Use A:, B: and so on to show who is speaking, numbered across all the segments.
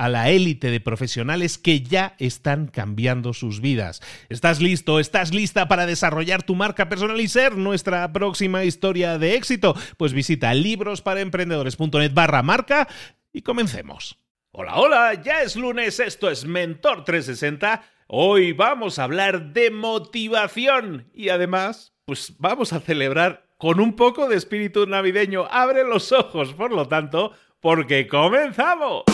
A: a la élite de profesionales que ya están cambiando sus vidas. ¿Estás listo? ¿Estás lista para desarrollar tu marca personal y ser nuestra próxima historia de éxito? Pues visita librosparaemprendedores.net barra marca y comencemos. Hola, hola, ya es lunes, esto es Mentor 360. Hoy vamos a hablar de motivación y además, pues vamos a celebrar con un poco de espíritu navideño. Abre los ojos, por lo tanto, porque comenzamos.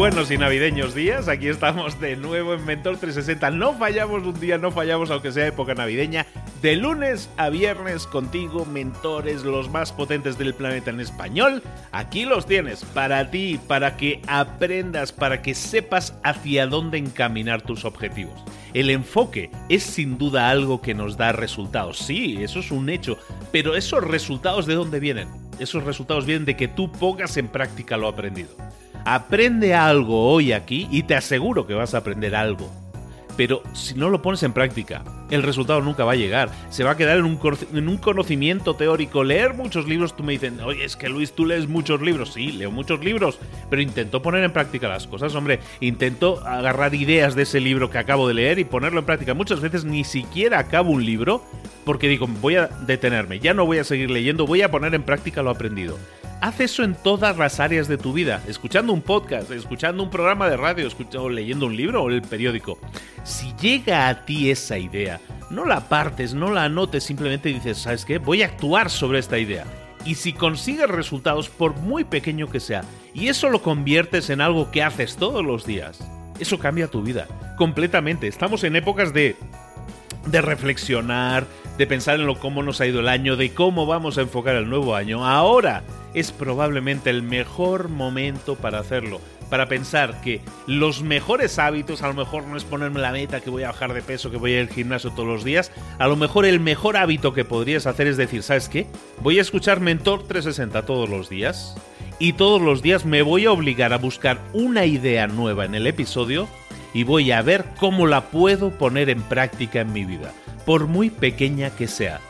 A: Buenos y navideños días. Aquí estamos de nuevo en Mentor 360. No fallamos un día, no fallamos aunque sea época navideña. De lunes a viernes contigo, mentores, los más potentes del planeta en español. Aquí los tienes para ti, para que aprendas, para que sepas hacia dónde encaminar tus objetivos. El enfoque es sin duda algo que nos da resultados. Sí, eso es un hecho. Pero esos resultados de dónde vienen? Esos resultados vienen de que tú pongas en práctica lo aprendido. Aprende algo hoy aquí y te aseguro que vas a aprender algo. Pero si no lo pones en práctica, el resultado nunca va a llegar. Se va a quedar en un, conocimiento teórico. Leer muchos libros, tú me dicen, oye, es que Luis, tú lees muchos libros. Sí, leo muchos libros, pero intento poner en práctica las cosas, hombre. Intento agarrar ideas de ese libro que acabo de leer y ponerlo en práctica. Muchas veces ni siquiera acabo un libro porque digo, voy a detenerme, ya no voy a seguir leyendo, voy a poner en práctica lo aprendido. Haz eso en todas las áreas de tu vida, escuchando un podcast, escuchando un programa de radio, escuchando, leyendo un libro o el periódico. Si llega a ti esa idea, no la partes, no la anotes, simplemente dices, ¿sabes qué? Voy a actuar sobre esta idea. Y si consigues resultados, por muy pequeño que sea, y eso lo conviertes en algo que haces todos los días, eso cambia tu vida completamente. Estamos en épocas de de reflexionar, de pensar en lo cómo nos ha ido el año, de cómo vamos a enfocar el nuevo año. Ahora es probablemente el mejor momento para hacerlo, para pensar que los mejores hábitos, a lo mejor no es ponerme la meta que voy a bajar de peso, que voy a ir al gimnasio todos los días, a lo mejor el mejor hábito que podrías hacer es decir, ¿sabes qué? Voy a escuchar Mentor 360 todos los días y todos los días me voy a obligar a buscar una idea nueva en el episodio y voy a ver cómo la puedo poner en práctica en mi vida, por muy pequeña que sea.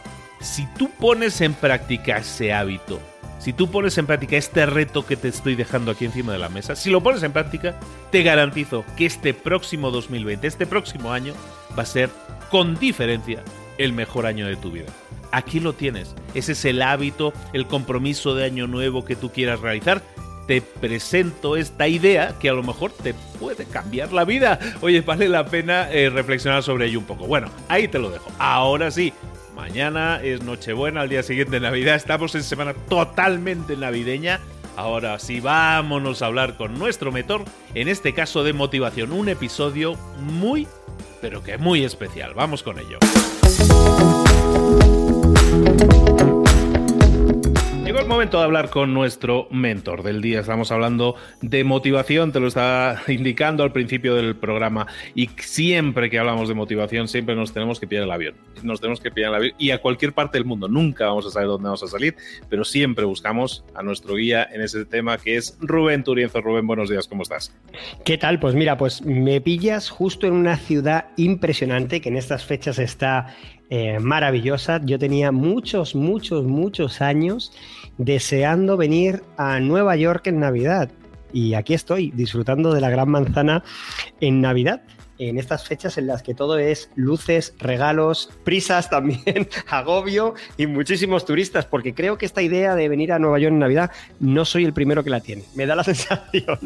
A: Si tú pones en práctica ese hábito, si tú pones en práctica este reto que te estoy dejando aquí encima de la mesa, si lo pones en práctica, te garantizo que este próximo 2020, este próximo año, va a ser con diferencia el mejor año de tu vida. Aquí lo tienes. Ese es el hábito, el compromiso de año nuevo que tú quieras realizar te presento esta idea que a lo mejor te puede cambiar la vida. Oye, vale la pena eh, reflexionar sobre ello un poco. Bueno, ahí te lo dejo. Ahora sí, mañana es Nochebuena, al día siguiente Navidad. Estamos en semana totalmente navideña. Ahora sí, vámonos a hablar con nuestro mentor, en este caso de motivación, un episodio muy, pero que muy especial. Vamos con ello Llegó el momento de hablar con nuestro mentor del día. Estamos hablando de motivación, te lo estaba indicando al principio del programa. Y siempre que hablamos de motivación, siempre nos tenemos que pillar el avión. Nos tenemos que pillar el avión y a cualquier parte del mundo. Nunca vamos a saber dónde vamos a salir, pero siempre buscamos a nuestro guía en ese tema que es Rubén Turienzo. Rubén, buenos días, ¿cómo estás?
B: ¿Qué tal? Pues mira, pues me pillas justo en una ciudad impresionante que en estas fechas está eh, maravillosa. Yo tenía muchos, muchos, muchos años deseando venir a Nueva York en Navidad. Y aquí estoy, disfrutando de la Gran Manzana en Navidad en estas fechas en las que todo es luces, regalos, prisas también, agobio y muchísimos turistas, porque creo que esta idea de venir a Nueva York en Navidad no soy el primero que la tiene. Me da la sensación.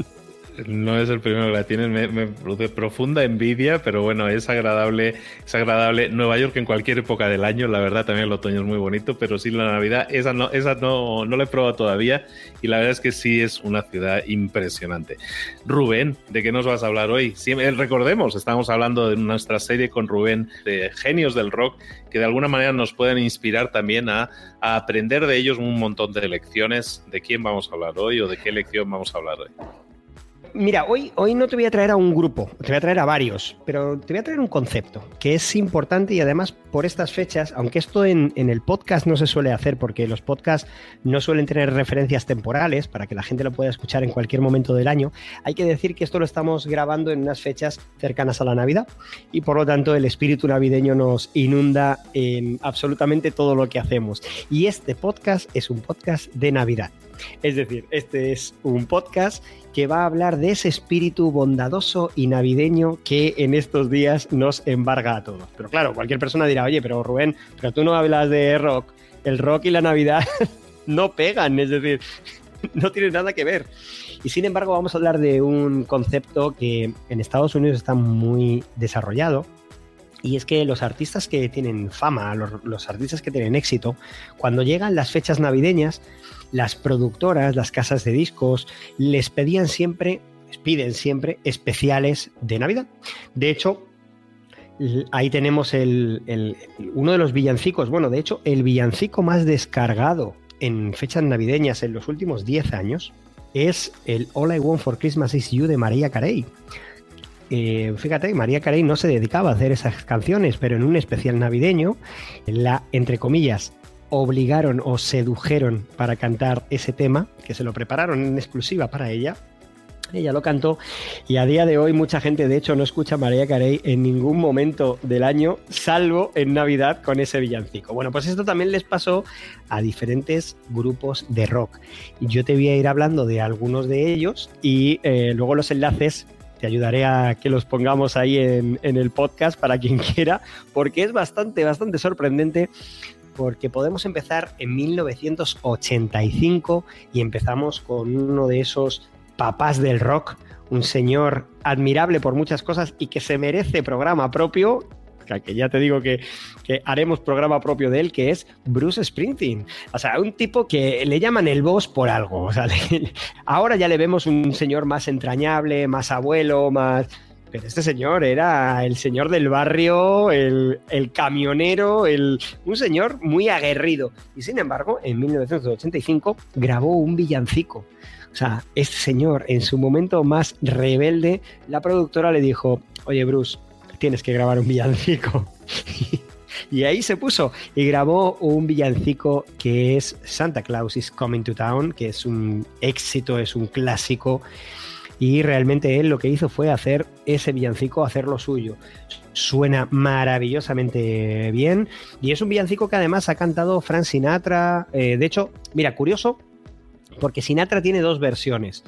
A: No es el primero que la tienes, me, produce profunda envidia, pero bueno, es agradable, es agradable. Nueva York en cualquier época del año, la verdad, también el otoño es muy bonito, pero sí la Navidad, esa no, esa no, no la he probado todavía y la verdad es que sí es una ciudad impresionante. Rubén, ¿de qué nos vas a hablar hoy? Eh, recordemos, estamos hablando de nuestra serie con Rubén de genios del rock que de alguna manera nos pueden inspirar también a, a aprender de ellos un montón de lecciones. ¿De quién vamos a hablar hoy o de qué lección vamos a hablar hoy?
B: Mira, hoy, hoy no te voy a traer a un grupo, te voy a traer a varios, pero te voy a traer un concepto que es importante y además por estas fechas, aunque esto en, el podcast no se suele hacer porque los podcasts no suelen tener referencias temporales para que la gente lo pueda escuchar en cualquier momento del año, hay que decir que esto lo estamos grabando en unas fechas cercanas a la Navidad y por lo tanto el espíritu navideño nos inunda en absolutamente todo lo que hacemos. Y este podcast es un podcast de Navidad. Es decir, este es un podcast que va a hablar de ese espíritu bondadoso y navideño que en estos días nos embarga a todos. Pero claro, cualquier persona dirá, oye, pero Rubén, pero tú no hablas de rock. El rock y la Navidad no pegan, es decir, no tienen nada que ver. Y sin embargo, vamos a hablar de un concepto que en Estados Unidos está muy desarrollado, y es que los artistas que tienen fama, los, artistas que tienen éxito, cuando llegan las fechas navideñas, las productoras, las casas de discos, les pedían siempre, piden siempre especiales de Navidad. De hecho, ahí tenemos el, uno de los villancicos, bueno, de hecho, el villancico más descargado en fechas navideñas en los últimos 10 años es el All I Want for Christmas Is You de María Carey. Eh, fíjate, María Carey no se dedicaba a hacer esas canciones, pero en un especial navideño, la, entre comillas, obligaron o sedujeron para cantar ese tema, que se lo prepararon en exclusiva para ella. Ella lo cantó y a día de hoy mucha gente de hecho no escucha a María Carey en ningún momento del año, salvo en Navidad con ese villancico. Bueno, pues esto también les pasó a diferentes grupos de rock. Yo te voy a ir hablando de algunos de ellos y eh, luego los enlaces te ayudaré a que los pongamos ahí en, el podcast para quien quiera, porque es bastante, bastante sorprendente porque podemos empezar en 1985 y empezamos con uno de esos papás del rock, un señor admirable por muchas cosas y que se merece programa propio, que ya te digo que, haremos programa propio de él, que es Bruce Springsteen. O sea, un tipo que le llaman el boss por algo. O sea, ahora ya le vemos un señor más entrañable, más abuelo, más pero este señor era el señor del barrio, el, camionero, el, un señor muy aguerrido. Y sin embargo, en 1985 grabó un villancico. O sea, este señor, en su momento más rebelde, la productora le dijo, oye Bruce, tienes que grabar un villancico. y ahí se puso y grabó un villancico que es Santa Claus is Coming to Town, que es un éxito, es un clásico y realmente él lo que hizo fue hacer ese villancico, hacerlo suyo. Suena maravillosamente bien y es un villancico que además ha cantado Frank Sinatra. Eh, de hecho, mira, curioso, porque Sinatra tiene dos versiones.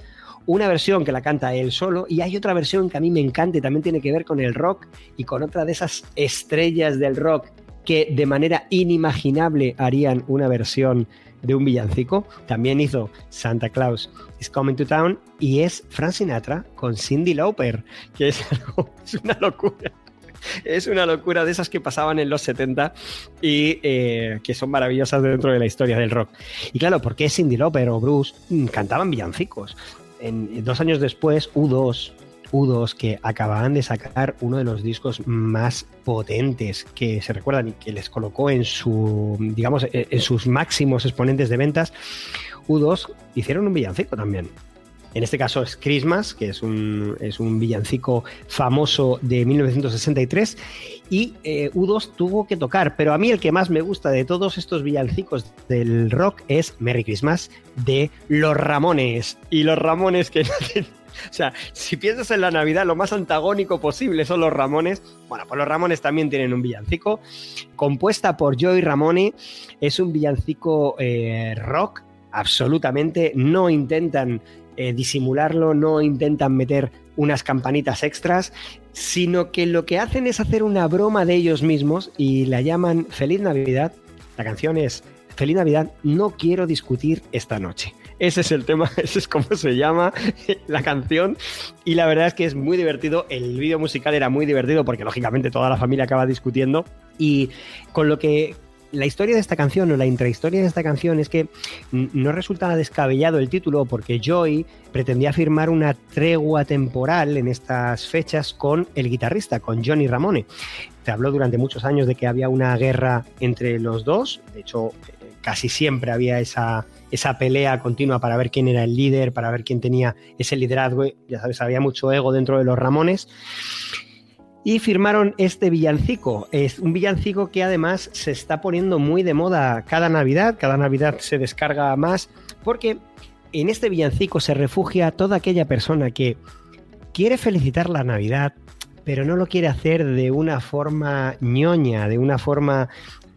B: Una versión que la canta él solo y hay otra versión que a mí me encanta y también tiene que ver con el rock y con otra de esas estrellas del rock que de manera inimaginable harían una versión de un villancico. También hizo Santa Claus is Coming to Town y es Frank Sinatra con Cindy Lauper, que es, es una locura. Es una locura de esas que pasaban en los 70 y eh, que son maravillosas dentro de la historia del rock. Y claro, ¿por qué Cindy Lauper o Bruce cantaban villancicos? En, dos años después, U2 U2 que acababan de sacar uno de los discos más potentes que se recuerdan y que les colocó en su, digamos, e, en sus máximos exponentes de ventas, U2 hicieron un villancico también. En este caso es Christmas, que es un, es un villancico famoso de 1963 y eh, U2 tuvo que tocar, pero a mí el que más me gusta de todos estos villancicos del rock es Merry Christmas de Los Ramones. Y los Ramones que O sea, si piensas en la Navidad, lo más antagónico posible son los Ramones. Bueno, pues los Ramones también tienen un villancico. Compuesta por Joey Ramone, es un villancico eh, rock, absolutamente. No intentan eh, disimularlo, no intentan meter unas campanitas extras, sino que lo que hacen es hacer una broma de ellos mismos y la llaman Feliz Navidad. La canción es Feliz Navidad, no quiero discutir esta noche. Ese es el tema, ese es como se llama la canción. Y la verdad es que es muy divertido. El vídeo musical era muy divertido porque lógicamente toda la familia acaba discutiendo. Y con lo que la historia de esta canción o la intrahistoria de esta canción es que no resulta descabellado el título porque Joy pretendía firmar una tregua temporal en estas fechas con el guitarrista, con Johnny Ramone. Se habló durante muchos años de que había una guerra entre los dos, de hecho eh, casi siempre había esa, esa pelea continua para ver quién era el líder, para ver quién tenía ese liderazgo, ya sabes, había mucho ego dentro de los Ramones y firmaron este villancico. Es un villancico que además se está poniendo muy de moda cada Navidad, cada Navidad se descarga más, porque en este villancico se refugia toda aquella persona que quiere felicitar la Navidad, pero no lo quiere hacer de una forma ñoña, de una forma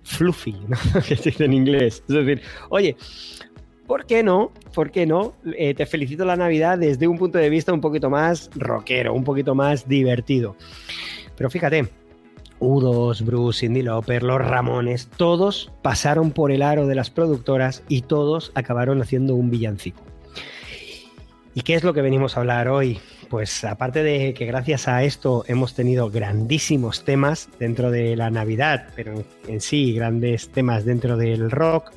B: fluffy, ¿no? que se dice en inglés. Es decir, oye, ¿por qué no? ¿Por qué no? Eh, te felicito la Navidad desde un punto de vista un poquito más rockero, un poquito más divertido. Pero fíjate, U2, Bruce, Cindy Lauper, los Ramones, todos pasaron por el aro de las productoras y todos acabaron haciendo un villancico. ¿Y qué es lo que venimos a hablar hoy? Pues aparte de que gracias a esto hemos tenido grandísimos temas dentro de la Navidad, pero en sí grandes temas dentro del rock,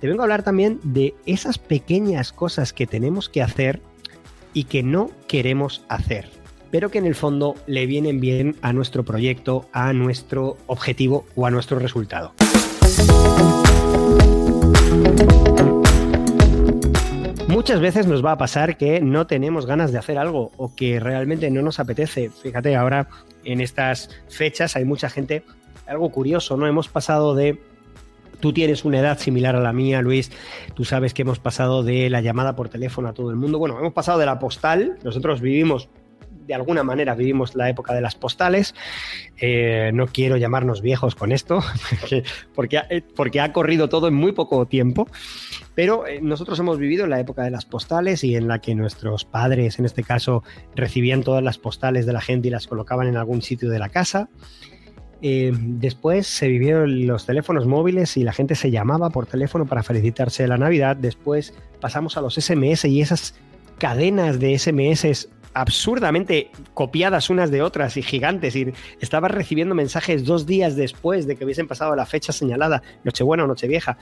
B: te vengo a hablar también de esas pequeñas cosas que tenemos que hacer y que no queremos hacer pero que en el fondo le vienen bien a nuestro proyecto, a nuestro objetivo o a nuestro resultado. Muchas veces nos va a pasar que no tenemos ganas de hacer algo o que realmente no nos apetece. Fíjate, ahora en estas fechas hay mucha gente, algo curioso, ¿no? Hemos pasado de Tú tienes una edad similar a la mía, Luis. Tú sabes que hemos pasado de la llamada por teléfono a todo el mundo. Bueno, hemos pasado de la postal. Nosotros vivimos de alguna manera vivimos la época de las postales. Eh, no quiero llamarnos viejos con esto, porque, eh, porque ha corrido todo en muy poco tiempo, pero eh, nosotros hemos vivido la época de las postales y en la que nuestros padres, en este caso, recibían todas las postales de la gente y las colocaban en algún sitio de la casa. Después se vivieron los teléfonos móviles y la gente se llamaba por teléfono para felicitarse de la Navidad. Después pasamos a los SMS y esas cadenas de SMS absurdamente copiadas unas de otras y gigantes y estabas recibiendo mensajes dos días después de que hubiesen pasado la fecha señalada, Nochebuena o Nochevieja,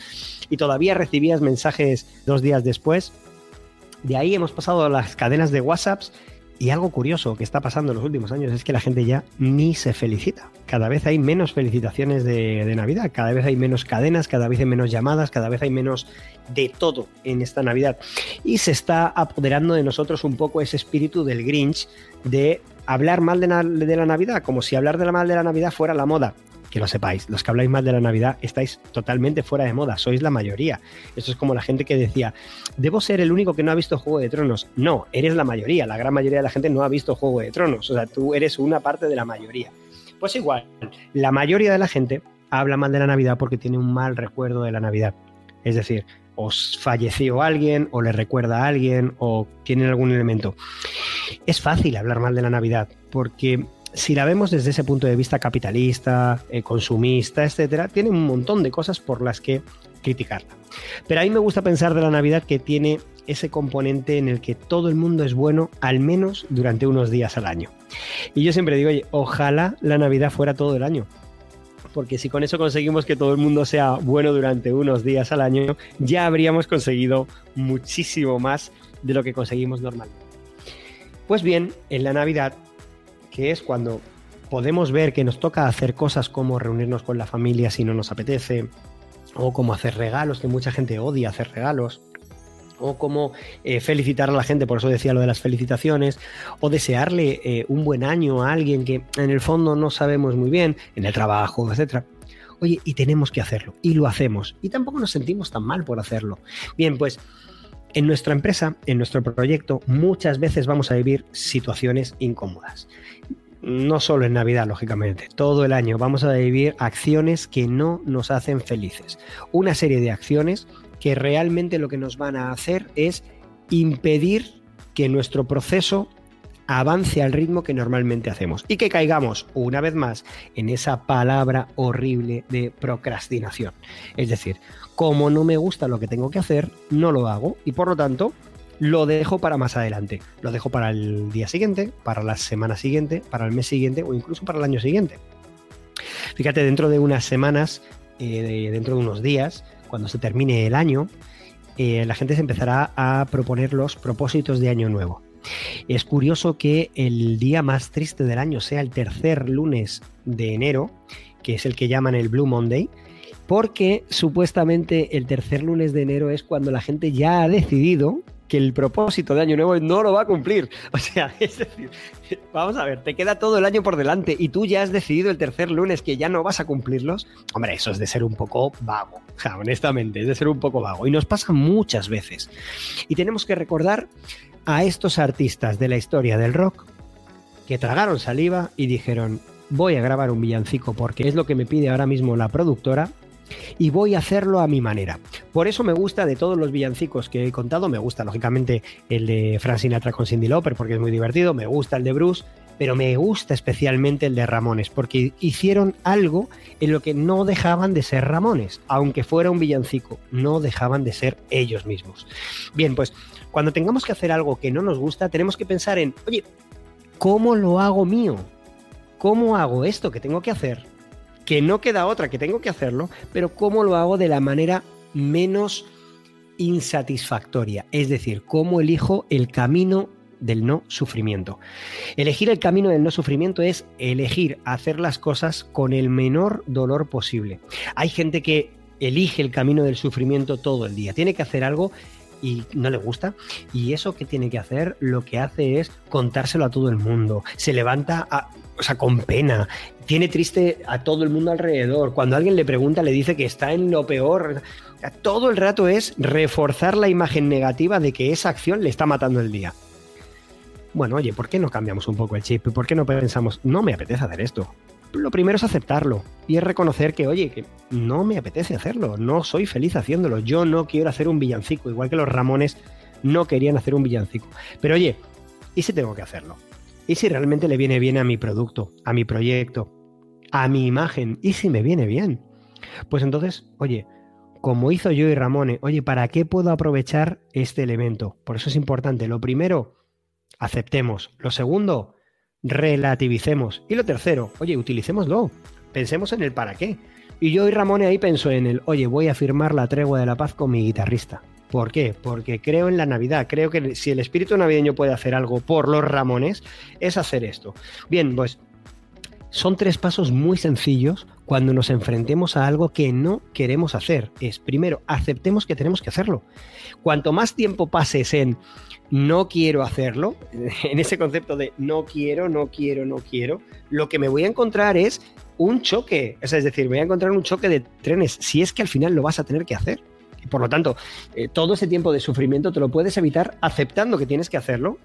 B: y todavía recibías mensajes dos días después. De ahí hemos pasado a las cadenas de WhatsApps y algo curioso que está pasando en los últimos años es que la gente ya ni se felicita. Cada vez hay menos felicitaciones de, Navidad, cada vez hay menos cadenas, cada vez hay menos llamadas, cada vez hay menos de todo en esta Navidad. Y se está apoderando de nosotros un poco ese espíritu del Grinch de hablar mal de, de la Navidad, como si hablar de la mal de la Navidad fuera la moda que lo sepáis, los que habláis más de la Navidad estáis totalmente fuera de moda, sois la mayoría. Eso es como la gente que decía, debo ser el único que no ha visto Juego de Tronos. No, eres la mayoría, la gran mayoría de la gente no ha visto Juego de Tronos, o sea, tú eres una parte de la mayoría. Pues igual, la mayoría de la gente habla mal de la Navidad porque tiene un mal recuerdo de la Navidad. Es decir, os falleció alguien o le recuerda a alguien o tienen algún elemento. Es fácil hablar mal de la Navidad porque si la vemos desde ese punto de vista capitalista, eh, consumista, etcétera, tiene un montón de cosas por las que criticarla. Pero a mí me gusta pensar de la Navidad que tiene ese componente en el que todo el mundo es bueno, al menos durante unos días al año. Y yo siempre digo, oye, ojalá la Navidad fuera todo el año. Porque si con eso conseguimos que todo el mundo sea bueno durante unos días al año, ya habríamos conseguido muchísimo más de lo que conseguimos normalmente. Pues bien, en la Navidad, que es cuando podemos ver que nos toca hacer cosas como reunirnos con la familia si no nos apetece, o como hacer regalos, que mucha gente odia hacer regalos, o como eh, felicitar a la gente, por eso decía lo de las felicitaciones, o desearle eh, un buen año a alguien que en el fondo no sabemos muy bien, en el trabajo, etc. Oye, y tenemos que hacerlo, y lo hacemos, y tampoco nos sentimos tan mal por hacerlo. Bien, pues en nuestra empresa, en nuestro proyecto, muchas veces vamos a vivir situaciones incómodas. No solo en Navidad, lógicamente, todo el año vamos a vivir acciones que no nos hacen felices. Una serie de acciones que realmente lo que nos van a hacer es impedir que nuestro proceso avance al ritmo que normalmente hacemos y que caigamos una vez más en esa palabra horrible de procrastinación. Es decir, como no me gusta lo que tengo que hacer, no lo hago y por lo tanto lo dejo para más adelante. Lo dejo para el día siguiente, para la semana siguiente, para el mes siguiente o incluso para el año siguiente. Fíjate, dentro de unas semanas, eh, dentro de unos días, cuando se termine el año, eh, la gente se empezará a proponer los propósitos de año nuevo. Es curioso que el día más triste del año sea el tercer lunes de enero, que es el que llaman el Blue Monday, porque supuestamente el tercer lunes de enero es cuando la gente ya ha decidido que el propósito de Año Nuevo no lo va a cumplir. O sea, es decir, vamos a ver, te queda todo el año por delante y tú ya has decidido el tercer lunes que ya no vas a cumplirlos. Hombre, eso es de ser un poco vago, sea, honestamente, es de ser un poco vago. Y nos pasa muchas veces. Y tenemos que recordar a estos artistas de la historia del rock que tragaron saliva y dijeron, voy a grabar un villancico porque es lo que me pide ahora mismo la productora y voy a hacerlo a mi manera. Por eso me gusta de todos los villancicos que he contado, me gusta lógicamente el de Frank Sinatra con Cindy Lauper porque es muy divertido, me gusta el de Bruce, pero me gusta especialmente el de Ramones porque hicieron algo en lo que no dejaban de ser Ramones, aunque fuera un villancico, no dejaban de ser ellos mismos. Bien, pues cuando tengamos que hacer algo que no nos gusta, tenemos que pensar en, oye, ¿cómo lo hago mío? ¿Cómo hago esto que tengo que hacer que no queda otra que tengo que hacerlo, pero cómo lo hago de la manera menos insatisfactoria, es decir, cómo elijo el camino del no sufrimiento. Elegir el camino del no sufrimiento es elegir hacer las cosas con el menor dolor posible. Hay gente que elige el camino del sufrimiento todo el día, tiene que hacer algo y no le gusta. Y eso que tiene que hacer, lo que hace es contárselo a todo el mundo. Se levanta a, o sea, con pena. Tiene triste a todo el mundo alrededor. Cuando alguien le pregunta, le dice que está en lo peor. Todo el rato es reforzar la imagen negativa de que esa acción le está matando el día. Bueno, oye, ¿por qué no cambiamos un poco el chip? ¿Por qué no pensamos, no me apetece hacer esto? Lo primero es aceptarlo y es reconocer que, oye, que no me apetece hacerlo, no soy feliz haciéndolo, yo no quiero hacer un villancico, igual que los Ramones no querían hacer un villancico. Pero oye, ¿y si tengo que hacerlo? ¿Y si realmente le viene bien a mi producto, a mi proyecto, a mi imagen? ¿Y si me viene bien? Pues entonces, oye, como hizo yo y Ramone, oye, ¿para qué puedo aprovechar este elemento? Por eso es importante. Lo primero, aceptemos. Lo segundo, relativicemos. Y lo tercero, oye, utilicémoslo. Pensemos en el para qué. Y yo y Ramone ahí pensó en el, oye, voy a firmar la tregua de la paz con mi guitarrista. ¿Por qué? Porque creo en la Navidad. Creo que si el espíritu navideño puede hacer algo por los Ramones, es hacer esto. Bien, pues son tres pasos muy sencillos cuando nos enfrentemos a algo que no queremos hacer. Es primero, aceptemos que tenemos que hacerlo. Cuanto más tiempo pases en no quiero hacerlo, en ese concepto de no quiero, no quiero, no quiero, lo que me voy a encontrar es un choque. es decir, voy a encontrar un choque de trenes si es que al final lo vas a tener que hacer. Por lo tanto, eh, todo ese tiempo de sufrimiento te lo puedes evitar aceptando que tienes que hacerlo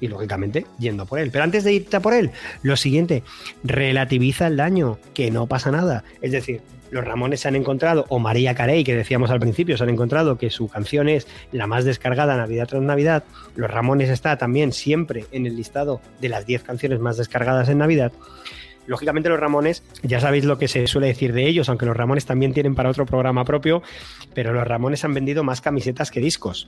B: y lógicamente yendo por él. Pero antes de irte a por él, lo siguiente, relativiza el daño, que no pasa nada. Es decir, los Ramones se han encontrado, o María Carey, que decíamos al principio, se han encontrado que su canción es la más descargada Navidad tras Navidad. Los Ramones está también siempre en el listado de las 10 canciones más descargadas en Navidad. Lógicamente los Ramones, ya sabéis lo que se suele decir de ellos, aunque los Ramones también tienen para otro programa propio, pero los Ramones han vendido más camisetas que discos.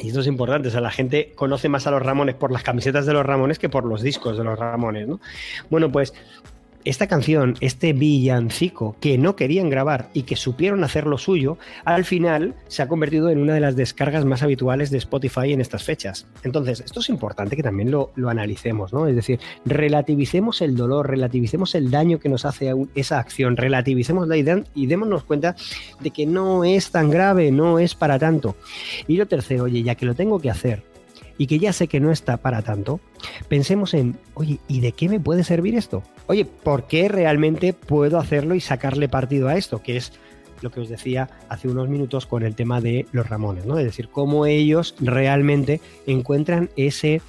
B: Y esto es importante, o sea, la gente conoce más a los Ramones por las camisetas de los Ramones que por los discos de los Ramones, ¿no? Bueno, pues esta canción, este villancico que no querían grabar y que supieron hacer lo suyo, al final se ha convertido en una de las descargas más habituales de Spotify en estas fechas. Entonces, esto es importante que también lo, analicemos, ¿no? Es decir, relativicemos el dolor, relativicemos el daño que nos hace esa acción, relativicemos la idea y démonos cuenta de que no es tan grave, no es para tanto. Y lo tercero, oye, ya que lo tengo que hacer, y que ya sé que no está para tanto, pensemos en, oye, ¿y de qué me puede servir esto? Oye, ¿por qué realmente puedo hacerlo y sacarle partido a esto? Que es lo que os decía hace unos minutos con el tema de los Ramones, ¿no? Es decir, cómo ellos realmente encuentran ese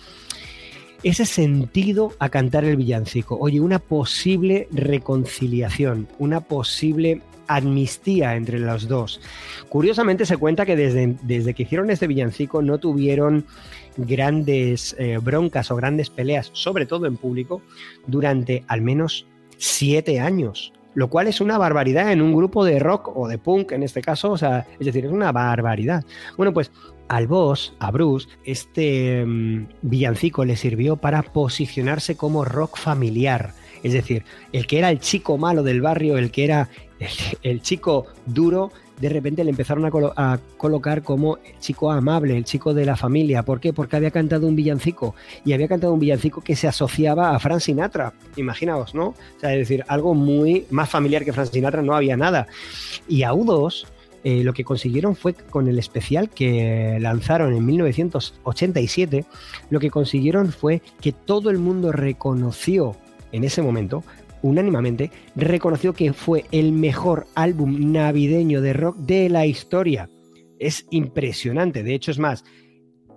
B: ese sentido a cantar el villancico. Oye, una posible reconciliación, una posible amnistía entre los dos. Curiosamente se cuenta que desde, desde que hicieron este villancico no tuvieron grandes eh, broncas o grandes peleas, sobre todo en público, durante al menos siete años. Lo cual es una barbaridad en un grupo de rock o de punk en este caso, o sea, es decir, es una barbaridad. Bueno, pues al boss, a Bruce, este mm, villancico le sirvió para posicionarse como rock familiar. Es decir, el que era el chico malo del barrio, el que era el chico duro, de repente le empezaron a, colocar como el chico amable, el chico de la familia. ¿Por qué? Porque había cantado un villancico y había cantado un villancico que se asociaba a Frank Sinatra. Imaginaos, ¿no? O sea, es decir, algo muy más familiar que Frank Sinatra no había nada. Y a U2 eh, lo que consiguieron fue con el especial que lanzaron en 1987, lo que consiguieron fue que todo el mundo reconoció en ese momento unánimamente, reconoció que fue el mejor álbum navideño de rock de la historia. Es impresionante, de hecho es más,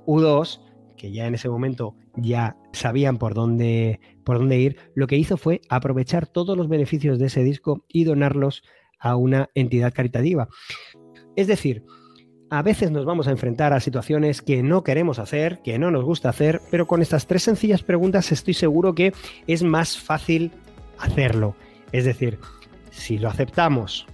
B: U2, que ya en ese momento ya sabían por dónde, por dónde ir, lo que hizo fue aprovechar todos los beneficios de ese disco y donarlos a una entidad caritativa. Es decir, a veces nos vamos a enfrentar a situaciones que no queremos hacer, que no nos gusta hacer, pero con estas tres sencillas preguntas estoy seguro que es más fácil hacerlo. Es decir, si lo aceptamos,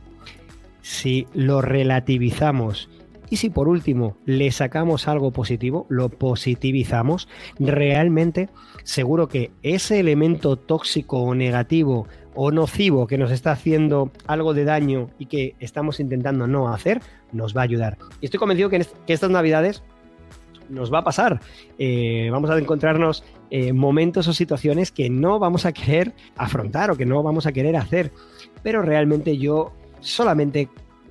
B: si lo relativizamos y si por último le sacamos algo positivo, lo positivizamos, realmente seguro que ese elemento tóxico o negativo o nocivo que nos está haciendo algo de daño y que estamos intentando no hacer, nos va a ayudar. Y estoy convencido que, que estas navidades nos va a pasar. Eh, vamos a encontrarnos eh, momentos o situaciones que no vamos a querer afrontar o que no vamos a querer hacer. Pero realmente yo solamente,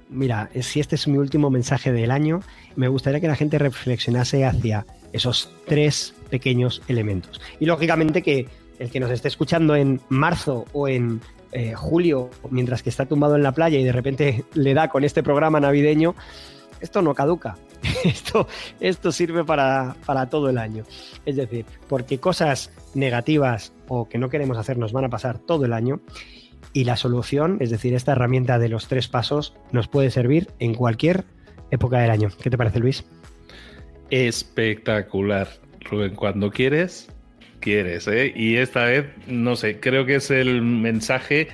B: mira, si este es mi último mensaje del año, me gustaría que la gente reflexionase hacia esos tres pequeños elementos. Y lógicamente que el que nos esté escuchando en marzo o en eh, julio, mientras que está tumbado en la playa y de repente le da con este programa navideño, esto no caduca. esto, esto sirve para, todo el año. Es decir, porque cosas negativas o que no queremos hacer nos van a pasar todo el año y la solución, es decir, esta herramienta de los tres pasos, nos puede servir en cualquier época del año. ¿Qué te parece, Luis?
A: Espectacular, Rubén. Cuando quieres, quieres, ¿eh? Y esta vez, no sé, creo que es el mensaje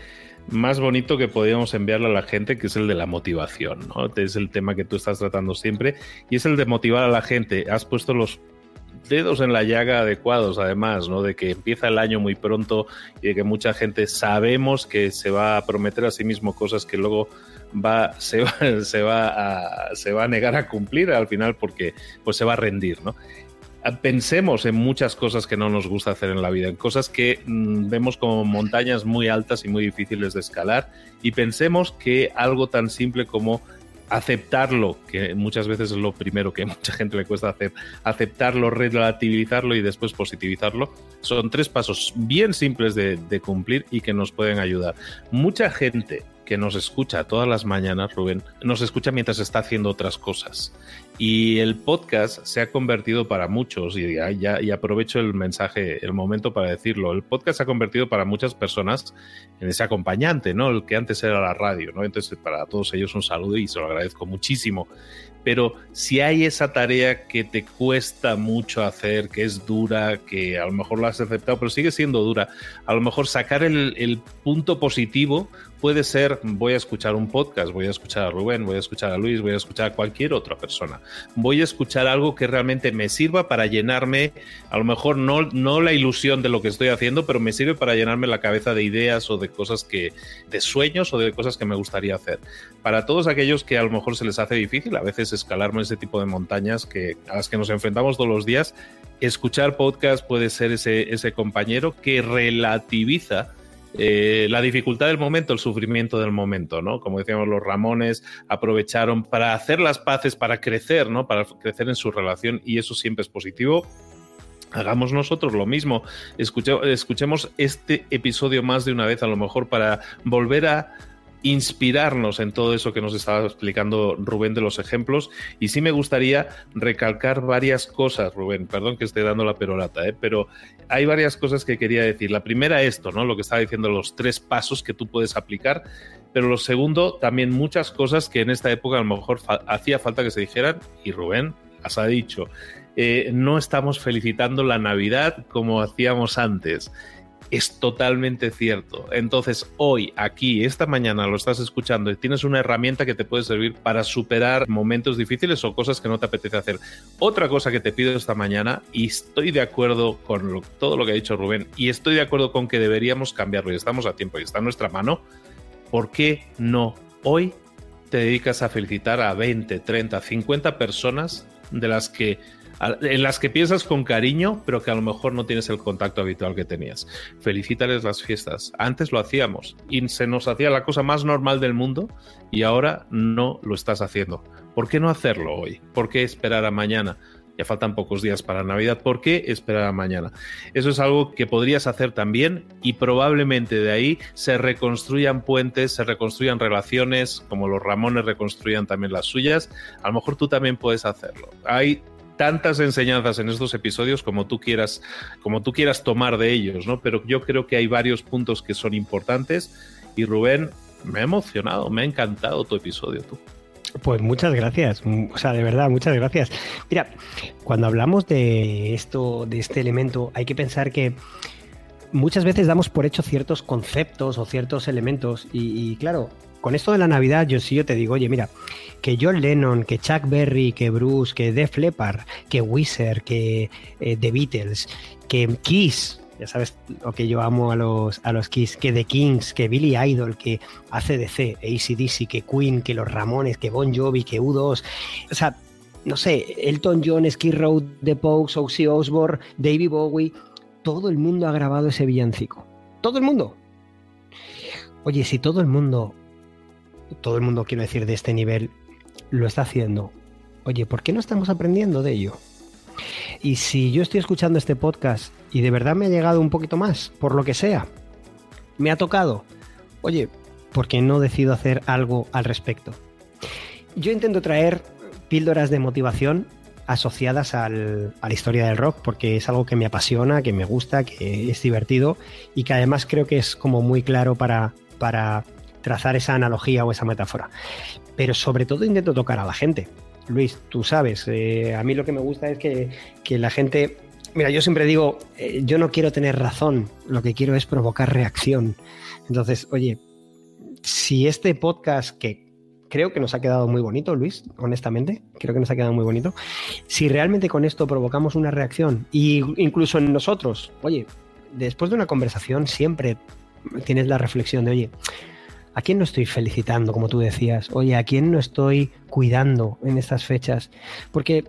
A: más bonito que podíamos enviarle a la gente, que es el de la motivación, ¿no? Es el tema que tú estás tratando siempre y es el de motivar a la gente. Has puesto los dedos en la llaga adecuados, además, ¿no? De que empieza el año muy pronto y de que mucha gente sabemos que se va a prometer a sí mismo cosas que luego va, se va, se va a, se va a negar a cumplir al final porque pues se va a rendir, ¿no? Pensemos en muchas cosas que no nos gusta hacer en la vida, en cosas que mm, vemos como montañas muy altas y muy difíciles de escalar, y pensemos que algo tan simple como aceptarlo, que muchas veces es lo primero que a mucha gente le cuesta hacer, aceptarlo, relativizarlo y después positivizarlo, son tres pasos bien simples de, de cumplir y que nos pueden ayudar. Mucha gente que nos escucha todas las mañanas, Rubén, nos escucha mientras está haciendo otras cosas. Y el podcast se ha convertido para muchos, y, ya, y aprovecho el mensaje, el momento para decirlo, el podcast se ha convertido para muchas personas en ese acompañante, ¿no? El que antes era la radio, ¿no? Entonces, para todos ellos un saludo y se lo agradezco muchísimo pero si hay esa tarea que te cuesta mucho hacer, que es dura, que a lo mejor la has aceptado, pero sigue siendo dura, a lo mejor sacar el, punto positivo puede ser, voy a escuchar un podcast, voy a escuchar a Rubén, voy a escuchar a Luis, voy a escuchar a cualquier otra persona. voy a escuchar algo que realmente me sirva para llenarme, a lo mejor no, no la ilusión de lo que estoy haciendo, pero me sirve para llenarme la cabeza de ideas o de cosas que, de sueños o de cosas que me gustaría hacer. Para todos aquellos que a lo mejor se les hace difícil a veces escalarme ese tipo de montañas que, a las que nos enfrentamos todos los días, escuchar podcast puede ser ese, ese compañero que relativiza eh, la dificultad del momento, el sufrimiento del momento, ¿no? Como decíamos, los Ramones aprovecharon para hacer las paces, para crecer, ¿no? Para crecer en su relación y eso siempre es positivo. Hagamos nosotros lo mismo. escuchemos este episodio más de una vez, a lo mejor, para volver a inspirarnos en todo eso que nos estaba explicando Rubén de los ejemplos. Y sí me gustaría recalcar varias cosas, Rubén, perdón que esté dando la perorata, ¿eh? pero hay varias cosas que quería decir. La primera, esto, ¿no? Lo que estaba diciendo, los tres pasos que tú puedes aplicar. Pero lo segundo, también muchas cosas que en esta época a lo mejor hacía falta que se dijeran, y Rubén las ha dicho. Eh, no estamos felicitando la Navidad como hacíamos antes es totalmente cierto. Entonces, hoy, aquí, esta mañana lo estás escuchando y tienes una herramienta que te puede servir para superar momentos difíciles o cosas que no te apetece hacer. Otra cosa que te pido esta mañana, y estoy de acuerdo con todo lo que ha dicho Rubén, y estoy de acuerdo con que deberíamos cambiarlo, y estamos a tiempo y está en nuestra mano, ¿por qué no hoy te dedicas a felicitar a 20, 30, 50 personas de las que en las que piensas con cariño, pero que a lo mejor no tienes el contacto habitual que tenías. Felicítales las fiestas. Antes lo hacíamos y se nos hacía la cosa más normal del mundo y ahora no lo estás haciendo. ¿Por qué no hacerlo hoy? ¿Por qué esperar a mañana? Ya faltan pocos días para Navidad. ¿Por qué esperar a mañana? Eso es algo que podrías hacer también y probablemente de ahí se reconstruyan puentes, se reconstruyan relaciones, como los Ramones reconstruían también las suyas. A lo mejor tú también puedes hacerlo. Hay tantas enseñanzas en estos episodios como tú quieras, como tú quieras tomar de ellos, ¿no? Pero yo creo que hay varios puntos que son importantes. Y Rubén, me ha emocionado, me ha encantado tu episodio, tú.
B: Pues muchas gracias, o sea, de verdad, muchas gracias. Mira, cuando hablamos de esto, de este elemento, hay que pensar que muchas veces damos por hecho ciertos conceptos o ciertos elementos y, y claro, con esto de la Navidad, yo sí yo te digo, oye, mira, que John Lennon, que Chuck Berry, que Bruce, que Def Leppard, que Wizard, que eh, The Beatles, que Kiss, ya sabes lo que yo amo a los, a los Kiss, que The Kings, que Billy Idol, que ACDC, ACDC, que Queen, que los Ramones, que Bon Jovi, que U2, o sea, no sé, Elton John, Skid Row, The Pogues, Ozzy Osbourne, David Bowie, todo el mundo ha grabado ese villancico. Todo el mundo. Oye, si todo el mundo todo el mundo, quiero decir, de este nivel, lo está haciendo. Oye, ¿por qué no estamos aprendiendo de ello? Y si yo estoy escuchando este podcast y de verdad me ha llegado un poquito más, por lo que sea, me ha tocado, oye, ¿por qué no decido hacer algo al respecto? Yo intento traer píldoras de motivación asociadas al, a la historia del rock, porque es algo que me apasiona, que me gusta, que es divertido y que además creo que es como muy claro para, para trazar esa analogía o esa metáfora. Pero sobre todo intento tocar a la gente. Luis, tú sabes, eh, a mí lo que me gusta es que, la gente... Mira, yo siempre digo, eh, yo no quiero tener razón, lo que quiero es provocar reacción. Entonces, oye, si este podcast que creo que nos ha quedado muy bonito, Luis, honestamente, creo que nos ha quedado muy bonito. Si realmente con esto provocamos una reacción, y incluso en nosotros, oye, después de una conversación siempre tienes la reflexión de, oye, ¿A quién no estoy felicitando, como tú decías? Oye, ¿a quién no estoy cuidando en estas fechas? Porque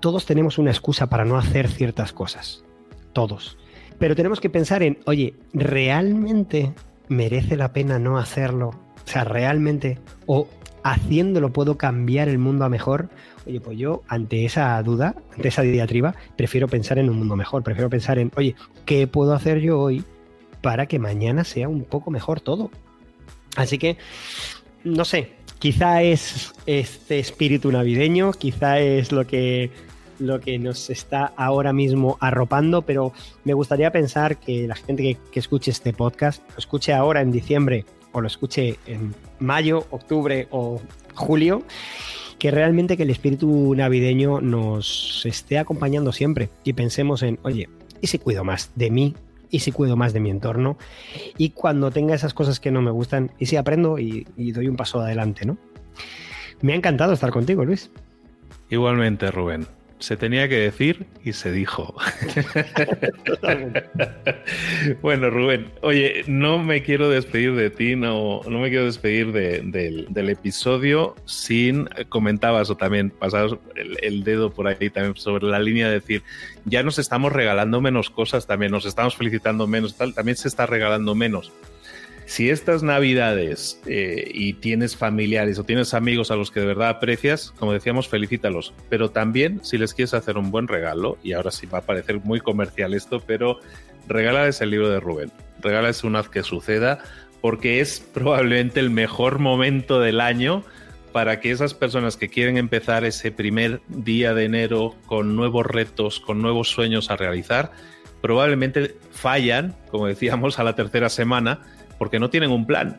B: todos tenemos una excusa para no hacer ciertas cosas. Todos. Pero tenemos que pensar en, oye, ¿realmente merece la pena no hacerlo? O sea, ¿realmente? ¿O haciéndolo puedo cambiar el mundo a mejor? Oye, pues yo ante esa duda, ante esa diatriba, prefiero pensar en un mundo mejor. Prefiero pensar en, oye, ¿qué puedo hacer yo hoy para que mañana sea un poco mejor todo? Así que, no sé, quizá es este espíritu navideño, quizá es lo que, lo que nos está ahora mismo arropando, pero me gustaría pensar que la gente que, que escuche este podcast lo escuche ahora en diciembre o lo escuche en mayo, octubre o julio, que realmente que el espíritu navideño nos esté acompañando siempre y pensemos en, oye, ¿y si cuido más de mí y si cuido más de mi entorno y cuando tenga esas cosas que no me gustan y si aprendo y, doy un paso adelante, ¿no? Me ha encantado estar contigo, Luis.
A: Igualmente, Rubén se tenía que decir y se dijo. bueno, Rubén, oye, no me quiero despedir de ti, no, no me quiero despedir del, episodio sin, comentabas o también pasabas el, el, dedo por ahí también sobre la línea de decir, ya nos estamos regalando menos cosas también, nos estamos felicitando menos, tal, también se está regalando menos si estas navidades eh, y tienes familiares o tienes amigos a los que de verdad aprecias, como decíamos, felicítalos. Pero también si les quieres hacer un buen regalo, y ahora sí va a parecer muy comercial esto, pero regálales el libro de Rubén. Regálales un haz que suceda, porque es probablemente el mejor momento del año para que esas personas que quieren empezar ese primer día de enero con nuevos retos, con nuevos sueños a realizar, probablemente fallan, como decíamos, a la tercera semana porque no tienen un plan.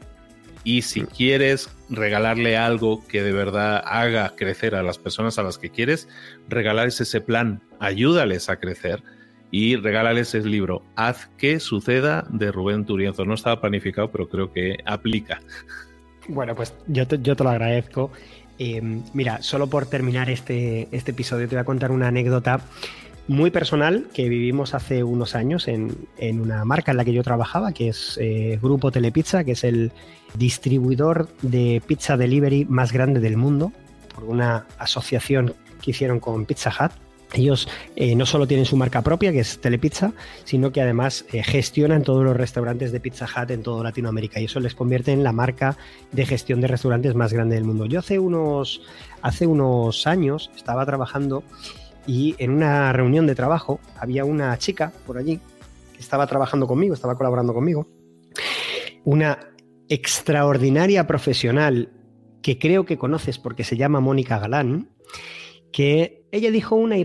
A: Y si quieres regalarle algo que de verdad haga crecer a las personas a las que quieres, regalarles ese plan, ayúdales a crecer y regálales ese libro, Haz que suceda de Rubén Turienzo. No estaba planificado, pero creo que aplica.
B: Bueno, pues yo te, yo te lo agradezco. Eh, mira, solo por terminar este, este episodio te voy a contar una anécdota muy personal que vivimos hace unos años en, una marca en la que yo trabajaba, que es eh, Grupo Telepizza, que es el distribuidor de pizza delivery más grande del mundo, por una asociación que hicieron con Pizza Hut. Ellos eh, no solo tienen su marca propia, que es Telepizza, sino que además eh, gestionan todos los restaurantes de Pizza Hut en toda Latinoamérica y eso les convierte en la marca de gestión de restaurantes más grande del mundo. Yo hace unos, hace unos años estaba trabajando y en una reunión de trabajo había una chica por allí que estaba trabajando conmigo, estaba colaborando conmigo, una extraordinaria profesional que creo que conoces porque se llama Mónica Galán, que ella dijo una,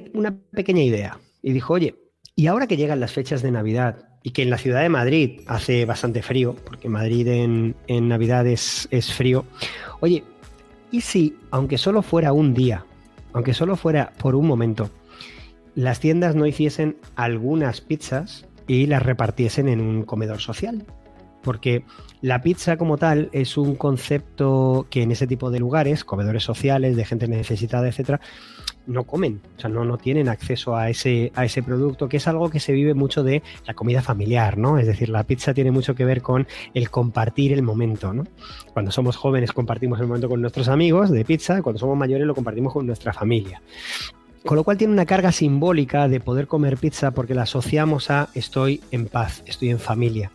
B: pequeña idea y dijo, oye, y ahora que llegan las fechas de Navidad y que en la ciudad de Madrid hace bastante frío, porque Madrid en, Navidad es, es frío, oye, ¿y si, aunque solo fuera un día, aunque solo fuera por un momento, las tiendas no hiciesen algunas pizzas y las repartiesen en un comedor social. Porque la pizza como tal es un concepto que en ese tipo de lugares, comedores sociales, de gente necesitada, etcétera, no comen, o sea, no, no tienen acceso a ese, a ese producto, que es algo que se vive mucho de la comida familiar, ¿no? Es decir, la pizza tiene mucho que ver con el compartir el momento, ¿no? Cuando somos jóvenes compartimos el momento con nuestros amigos de pizza, cuando somos mayores lo compartimos con nuestra familia. Con lo cual tiene una carga simbólica de poder comer pizza porque la asociamos a estoy en paz, estoy en familia.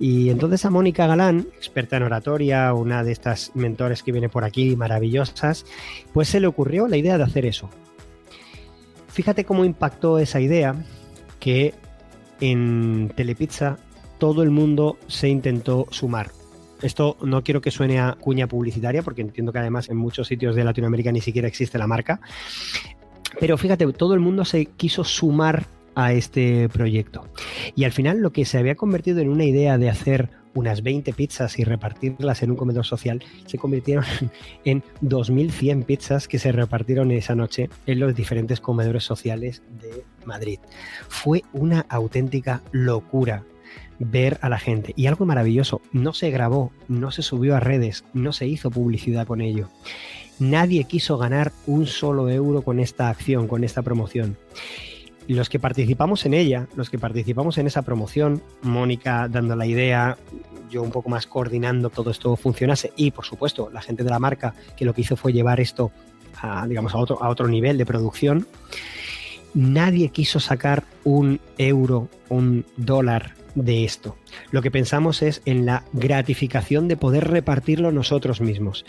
B: Y entonces a Mónica Galán, experta en oratoria, una de estas mentores que viene por aquí, maravillosas, pues se le ocurrió la idea de hacer eso. Fíjate cómo impactó esa idea que en Telepizza todo el mundo se intentó sumar. Esto no quiero que suene a cuña publicitaria, porque entiendo que además en muchos sitios de Latinoamérica ni siquiera existe la marca. Pero fíjate, todo el mundo se quiso sumar a este proyecto. Y al final lo que se había convertido en una idea de hacer unas 20 pizzas y repartirlas en un comedor social, se convirtieron en 2.100 pizzas que se repartieron esa noche en los diferentes comedores sociales de Madrid. Fue una auténtica locura ver a la gente. Y algo maravilloso, no se grabó, no se subió a redes, no se hizo publicidad con ello. Nadie quiso ganar un solo euro con esta acción, con esta promoción los que participamos en ella, los que participamos en esa promoción, Mónica dando la idea, yo un poco más coordinando todo esto funcionase y por supuesto la gente de la marca que lo que hizo fue llevar esto a, digamos, a otro, a otro nivel de producción, nadie quiso sacar un euro, un dólar de esto. Lo que pensamos es en la gratificación de poder repartirlo nosotros mismos.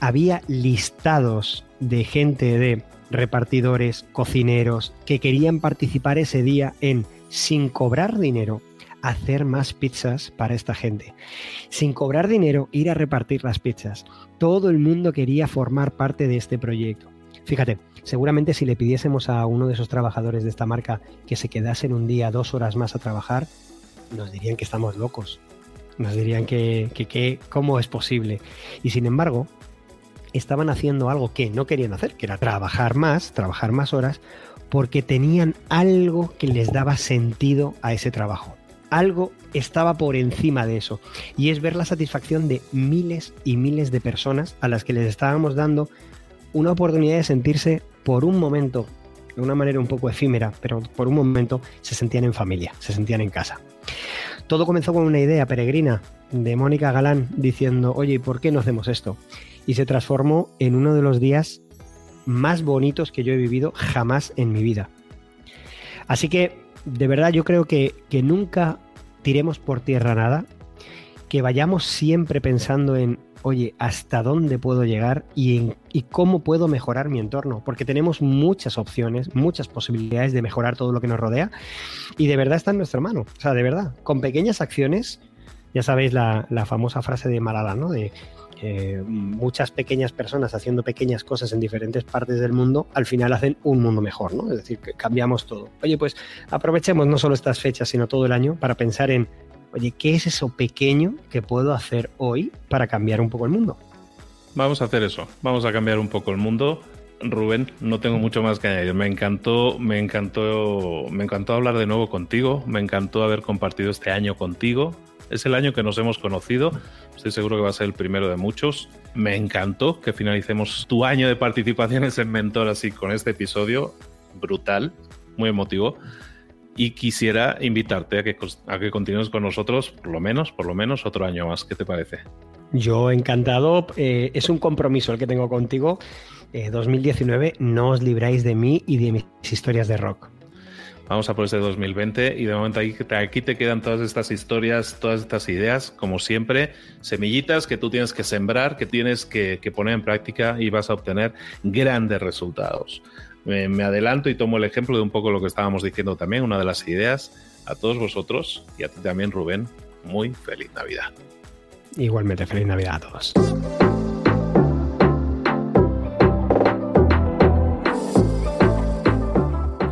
B: Había listados de gente de repartidores, cocineros, que querían participar ese día en, sin cobrar dinero, hacer más pizzas para esta gente. Sin cobrar dinero, ir a repartir las pizzas. Todo el mundo quería formar parte de este proyecto. Fíjate, seguramente si le pidiésemos a uno de esos trabajadores de esta marca que se quedasen un día dos horas más a trabajar, nos dirían que estamos locos. Nos dirían que, que, que cómo es posible. Y sin embargo, estaban haciendo algo que no querían hacer, que era trabajar más, trabajar más horas, porque tenían algo que les daba sentido a ese trabajo. Algo estaba por encima de eso. Y es ver la satisfacción de miles y miles de personas a las que les estábamos dando una oportunidad de sentirse por un momento, de una manera un poco efímera, pero por un momento se sentían en familia, se sentían en casa. Todo comenzó con una idea peregrina de Mónica Galán diciendo, oye, ¿por qué no hacemos esto? Y se transformó en uno de los días más bonitos que yo he vivido jamás en mi vida. Así que, de verdad, yo creo que, que nunca tiremos por tierra nada, que vayamos siempre pensando en, oye, ¿hasta dónde puedo llegar y, en, y cómo puedo mejorar mi entorno? Porque tenemos muchas opciones, muchas posibilidades de mejorar todo lo que nos rodea y de verdad está en nuestra mano. O sea, de verdad, con pequeñas acciones, ya sabéis la, la famosa frase de Malala, ¿no? De eh, muchas pequeñas personas haciendo pequeñas cosas en diferentes partes del mundo, al final hacen un mundo mejor, ¿no? Es decir, que cambiamos todo. Oye, pues aprovechemos no solo estas fechas, sino todo el año para pensar en, oye, ¿qué es eso pequeño que puedo hacer hoy para cambiar un poco el mundo?
C: Vamos a hacer eso, vamos a cambiar un poco el mundo. Rubén, no tengo mucho más que añadir. Me encantó, me encantó, me encantó hablar de nuevo contigo. Me encantó haber compartido este año contigo. Es el año que nos hemos conocido. Estoy seguro que va a ser el primero de muchos. Me encantó que finalicemos tu año de participaciones en Mentor así con este episodio brutal, muy emotivo. Y quisiera invitarte a que, a que continúes con nosotros, por lo menos, por lo menos, otro año más. ¿Qué te parece?
B: Yo encantado. Eh, es un compromiso el que tengo contigo. Eh, 2019, no os libráis de mí y de mis historias de rock.
C: Vamos a por este 2020 y de momento aquí, te quedan todas estas historias, todas estas ideas, como siempre, semillitas que tú tienes que sembrar, que tienes que, poner en práctica y vas a obtener grandes resultados. Me, adelanto y tomo el ejemplo de un poco lo que estábamos diciendo también, una de las ideas. A todos vosotros y a ti también, Rubén, muy feliz Navidad.
B: Igualmente, feliz Navidad a todos.